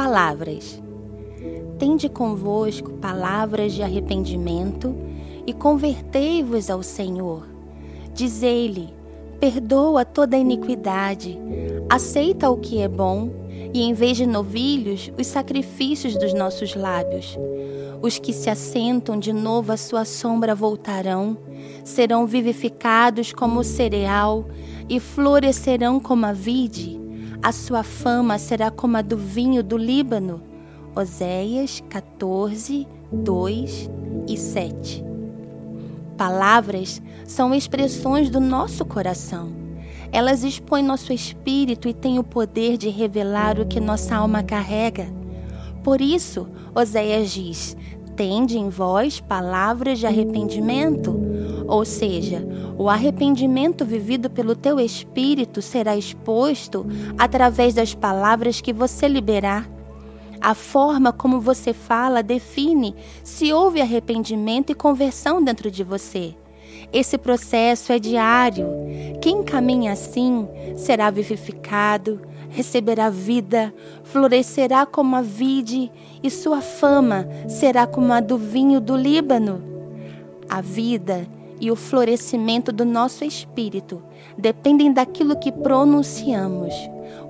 palavras. Tende convosco palavras de arrependimento e convertei-vos ao Senhor. Dizei-lhe: perdoa toda iniquidade, aceita o que é bom, e em vez de novilhos, os sacrifícios dos nossos lábios. Os que se assentam de novo à sua sombra voltarão, serão vivificados como o cereal e florescerão como a vide. A sua fama será como a do vinho do Líbano. Oséias 14, 2 e 7. Palavras são expressões do nosso coração. Elas expõem nosso espírito e têm o poder de revelar o que nossa alma carrega. Por isso, Oséias diz: Tende em vós palavras de arrependimento. Ou seja, o arrependimento vivido pelo teu espírito será exposto através das palavras que você liberar. A forma como você fala define se houve arrependimento e conversão dentro de você. Esse processo é diário. Quem caminha assim será vivificado, receberá vida, florescerá como a vide, e sua fama será como a do vinho do Líbano. A vida e o florescimento do nosso espírito dependem daquilo que pronunciamos.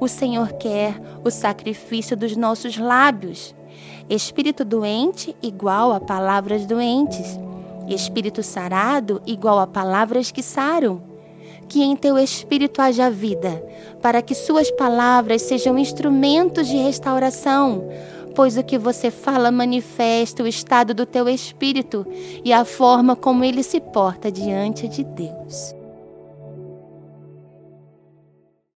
O Senhor quer o sacrifício dos nossos lábios. Espírito doente igual a palavras doentes. Espírito sarado igual a palavras que saram que em teu espírito haja vida, para que suas palavras sejam instrumentos de restauração, pois o que você fala manifesta o estado do teu espírito e a forma como ele se porta diante de Deus.